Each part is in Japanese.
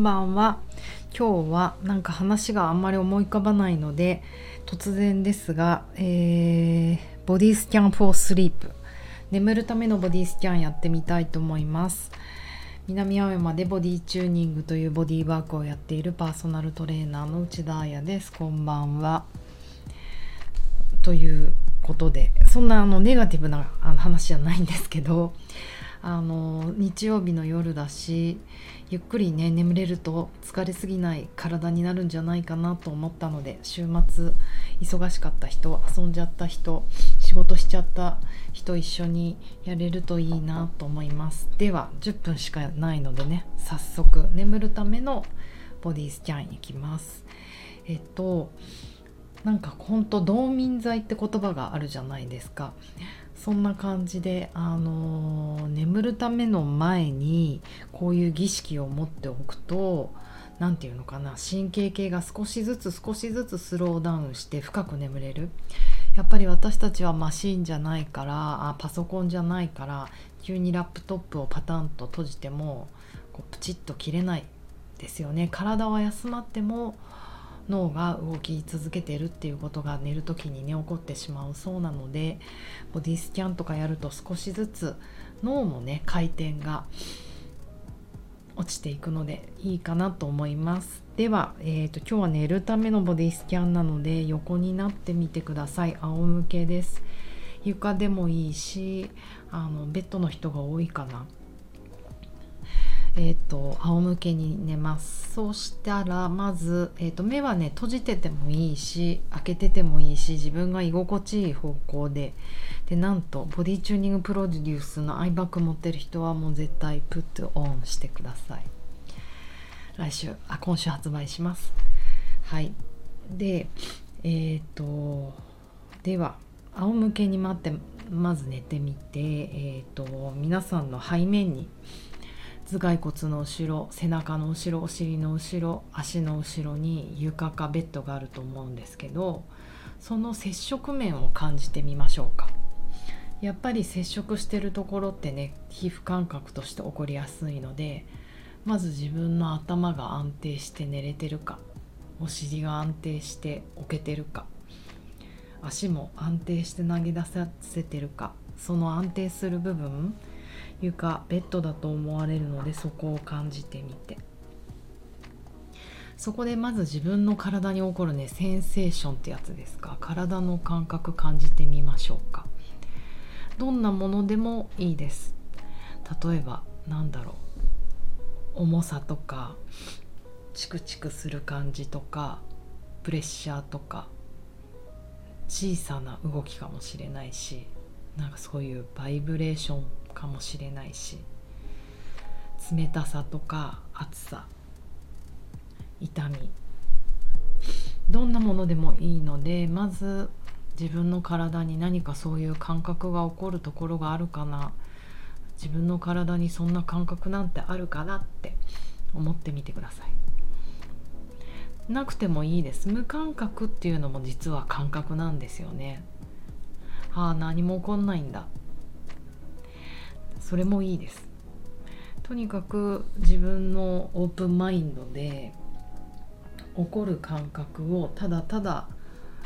んばんは。今日はなんか話があんまり思い浮かばないので突然ですが、えー、ボディスキャン for sleep 眠るためのボディスキャンやってみたいと思います。南青山でボディチューニングというボディワークをやっているパーソナルトレーナーの内田彩です。こんばんは。ということでそんなあのネガティブな話じゃないんですけどあの日曜日の夜だしゆっくりね眠れると疲れすぎない体になるんじゃないかなと思ったので週末忙しかった人遊んじゃった人仕事しちゃった人一緒にやれるといいなと思います。では10分しかないのでね早速眠るためのボディスキャンいきます。えっとなんかほんと道民剤って言葉があるじゃないですか。そんな感じで、あの、眠るための前にこういう儀式を持っておくと何て言うのかな神経系が少しずつ少しずつスローダウンして深く眠れる。やっぱり私たちはマシンじゃないからあパソコンじゃないから急にラップトップをパタンと閉じてもこうプチッと切れないですよね。体は休まっても脳が動き続けてるっていうことが寝る時にね起こってしまうそうなのでボディスキャンとかやると少しずつ脳のね回転が落ちていくのでいいかなと思います。では、えーと、今日は寝るためのボディスキャンなので横になってみてください。仰向けです。床でもいいしあのベッドの人が多いかな。えーと、仰向けに寝ます。そうしたらまず、えーと、目はね閉じててもいいし開けててもいいし自分が居心地いい方向で。でなんとボディチューニングプロデュースのアイバッグ持ってる人はもう絶対プットオンしてください。来週あ今週発売します。はい。でえっ、ー、とでは仰向けに待ってまず寝てみてえっ、ー、と皆さんの背面に頭蓋骨の後ろ背中の後ろお尻の後ろ足の後ろに床かベッドがあると思うんですけどその接触面を感じてみましょうか。やっぱり接触してるところってね皮膚感覚として起こりやすいのでまず自分の頭が安定して寝れてるかお尻が安定して置けてるか足も安定して投げ出させてるかその安定する部分床ベッドだと思われるのでそこを感じてみて。そこでまず自分の体に起こるねセンセーションってやつですか？体の感覚感じてみましょうか。どんなものでもいいです。例えばなんだろう。重さとかチクチクする感じとかプレッシャーとか小さな動きかもしれないしなんかそういうバイブレーションかもしれないし冷たさとか暑さ痛みどんなものでもいいのでまず自分の体に何かそういう感覚が起こるところがあるかな。自分の体にそんな感覚なんてあるかなって思ってみてください。なくてもいいです。無感覚っていうのも実は感覚なんですよね。ああ何も起こんないんだ。それもいいです。とにかく自分のオープンマインドで起こる感覚をただただ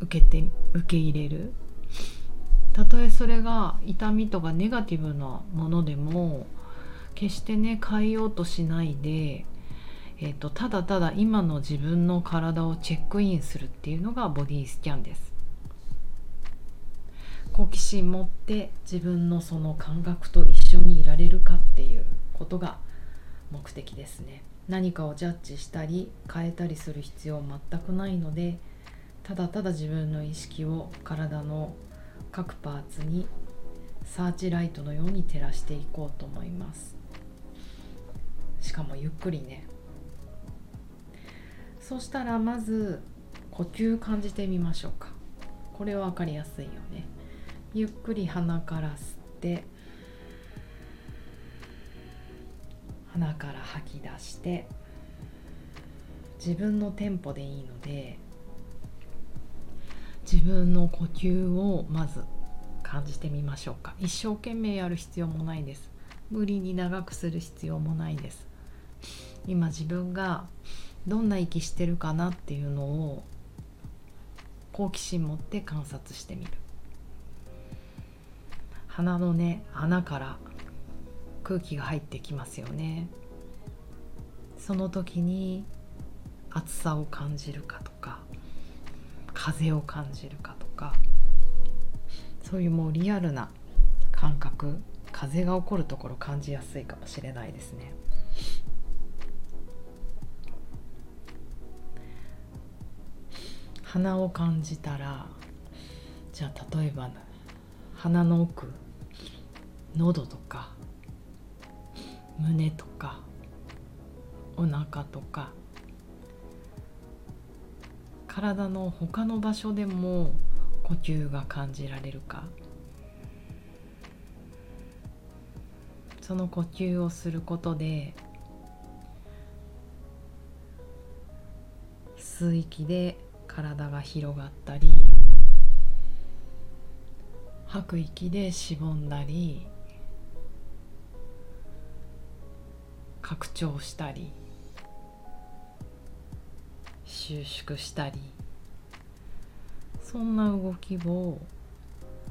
受けて受け入れる。たとえそれが痛みとかネガティブなものでも決してね変えようとしないで、えーとただただ今の自分の体をチェックインするっていうのがボディスキャンです。好奇心持って自分のその感覚と一緒にいられるかっていうことが目的ですね。何かをジャッジしたり変えたりする必要全くないのでただただ自分の意識を体の各パーツにサーチライトのように照らしていこうと思います。しかもゆっくりね。そしたらまず呼吸感じてみましょうか。これは分かりやすいよね。ゆっくり鼻から吸って鼻から吐き出して自分のテンポでいいので自分の呼吸をまず感じてみましょうか。一生懸命やる必要もないです。無理に長くする必要もないです。今自分がどんな息してるかなっていうのを好奇心持って観察してみる。鼻のね穴から空気が入ってきますよねその時に暑さを感じるかとか風を感じるかとかそういうもうリアルな感覚風が起こるところ感じやすいかもしれないですね。鼻を感じたらじゃあ例えば鼻の奥喉とか胸とかお腹とか体の他の場所でも呼吸が感じられるか。その呼吸をすることで吸う息で体が広がったり吐く息でしぼんだり拡張したり収縮したりそんな動きを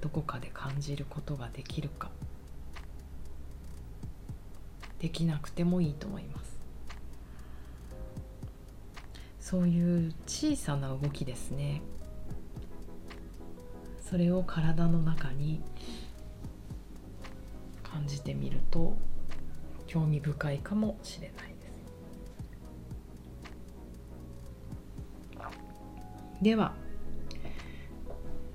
どこかで感じることができるかできなくてもいいと思います。そういう小さな動きですね。それを体の中に感じてみると興味深いかもしれないです。では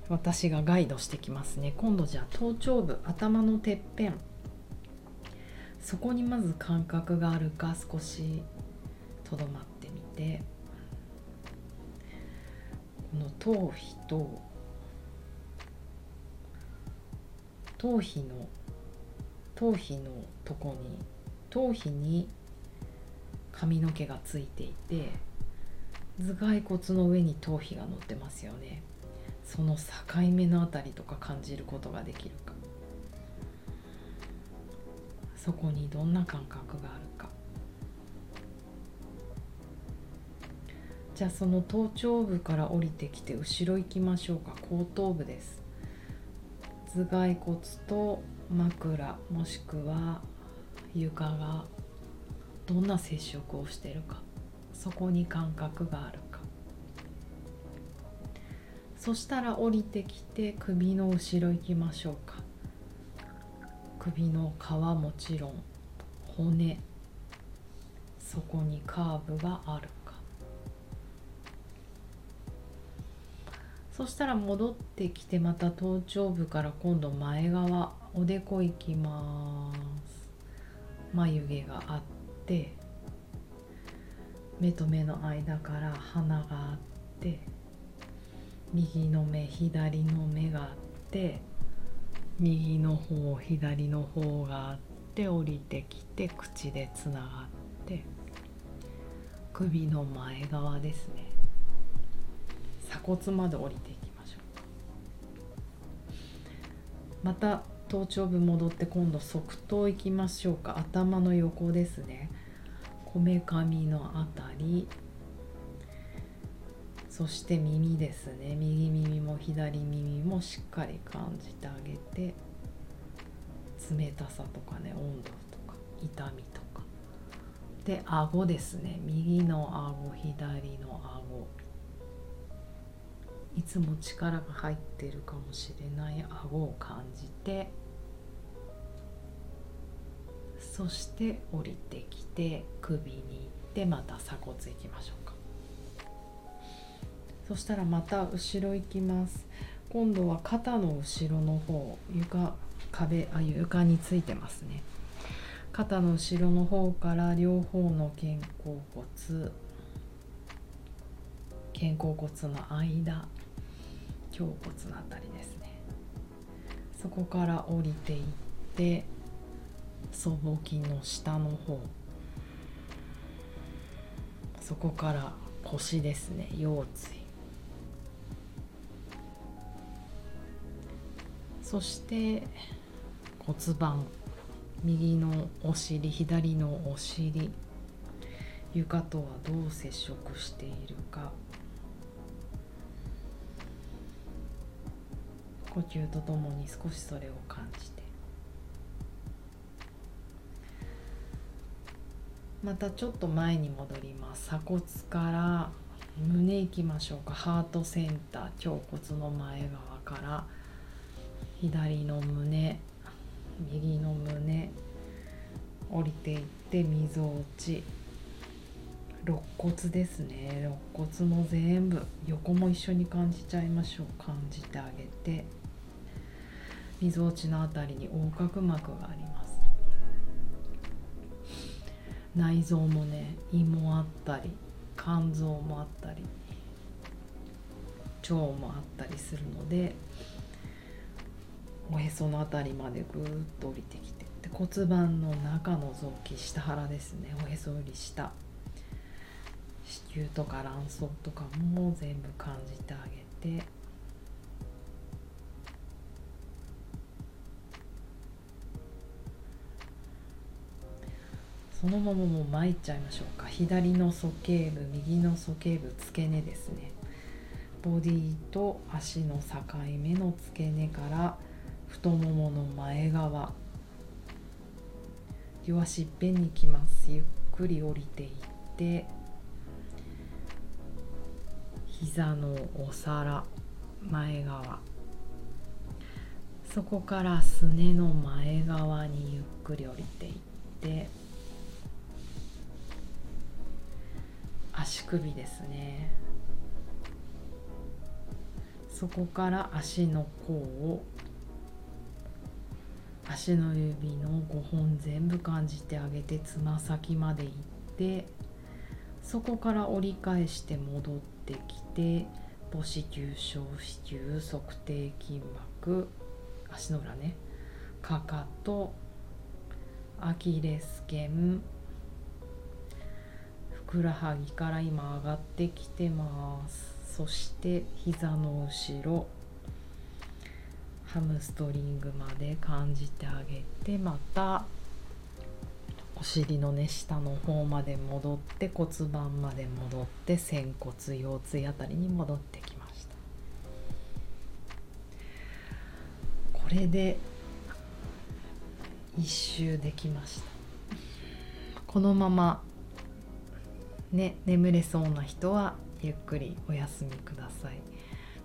私がガイドしてきますね。今度じゃあ頭頂部頭のてっぺん。そこにまず感覚があるか少しとどまってみて。この頭皮と頭皮の頭皮のとこに頭皮に髪の毛がついていて頭蓋骨の上に頭皮が乗ってますよね。その境目のあたりとか感じることができるか。そこにどんな感覚があるか。じゃあその頭頂部から降りてきて後ろ行きましょうか。後頭部です。頭蓋骨と枕もしくは床がどんな接触をしているかそこに感覚があるか。そしたら降りてきて首の後ろ行きましょうか。首の皮もちろん骨そこにカーブがあるか。そしたら戻ってきてまた頭頂部から今度前側おでこ行きます。眉毛があって目と目の間から鼻があって右の目左の目があって右の方左の方があって降りてきて口でつながって首の前側ですね。鎖骨まで降りていきましょう。また頭頂部戻って今度側頭行きましょうか。頭の横ですね。こめかみのあたり。そして耳ですね。右耳も左耳もしっかり感じてあげて。冷たさとかね温度とか痛みとか。で顎ですね。右の顎左の顎。いつも力が入ってるかもしれない。顎を感じてそして降りてきて首に行ってまた鎖骨行きましょうか。そしたらまた後ろ行きます。今度は肩の後ろの方床壁あ床についてますね。肩の後ろの方から両方の肩甲骨肩甲骨の間胸骨のあたりですね。そこから降りていって僧帽筋の下の方。そこから腰ですね。腰椎。そして骨盤。右のお尻左のお尻。床とはどう接触しているか。呼吸とともに少しそれを感じて。またちょっと前に戻ります。鎖骨から胸いきましょうか。ハートセンター胸骨の前側から。左の胸右の胸降りていってみぞおち。肋骨ですね。肋骨も全部。横も一緒に感じちゃいましょう。感じてあげて。みぞおちの辺りに横隔膜があります。内臓もね胃もあったり肝臓もあったり腸もあったりするのでおへその辺りまでぐーっと降りてきてで骨盤の中の臓器下腹ですね。おへそより下。子宮とか卵巣とかも全部感じてあげてそのままもう巻いちゃいましょうか。左の鼠径部右の鼠径部付け根ですね。ボディと足の境目の付け根から太ももの前側両足いっぺんにきます。ゆっくり降りていって膝のお皿前側。そこからすねの前側にゆっくり降りていって首ですね。そこから足の甲を足の指の5本全部感じてあげてつま先まで行ってそこから折り返して戻ってきて母子球小子球足底筋膜足の裏ねかかとアキレス腱ふくらはぎから今上がってきてます。そして膝の後ろ。ハムストリングまで感じてあげてまたお尻のね下の方まで戻って骨盤まで戻って仙骨腰椎あたりに戻ってきました。これで一周できました。このままね眠れそうな人はゆっくりお休みください。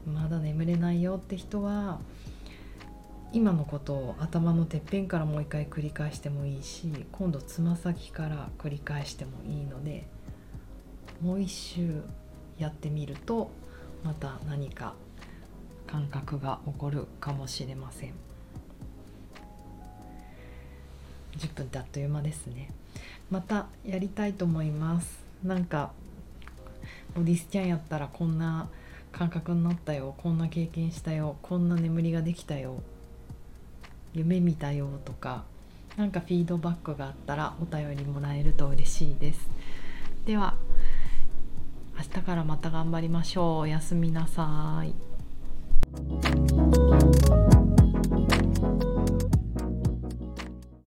まだ眠れないよって人は今のことを頭のてっぺんからもう一回繰り返してもいいし今度つま先から繰り返してもいいのでもう一周やってみるとまた何か感覚が起こるかもしれません。10分ってあっという間ですね。またやりたいと思います。なんかボディスキャンやったらこんな感覚になったよこんな経験したよこんな眠りができたよ夢見たよとか何かフィードバックがあったらお便りもらえると嬉しいです。では明日からまた頑張りましょう。おやすみなさい。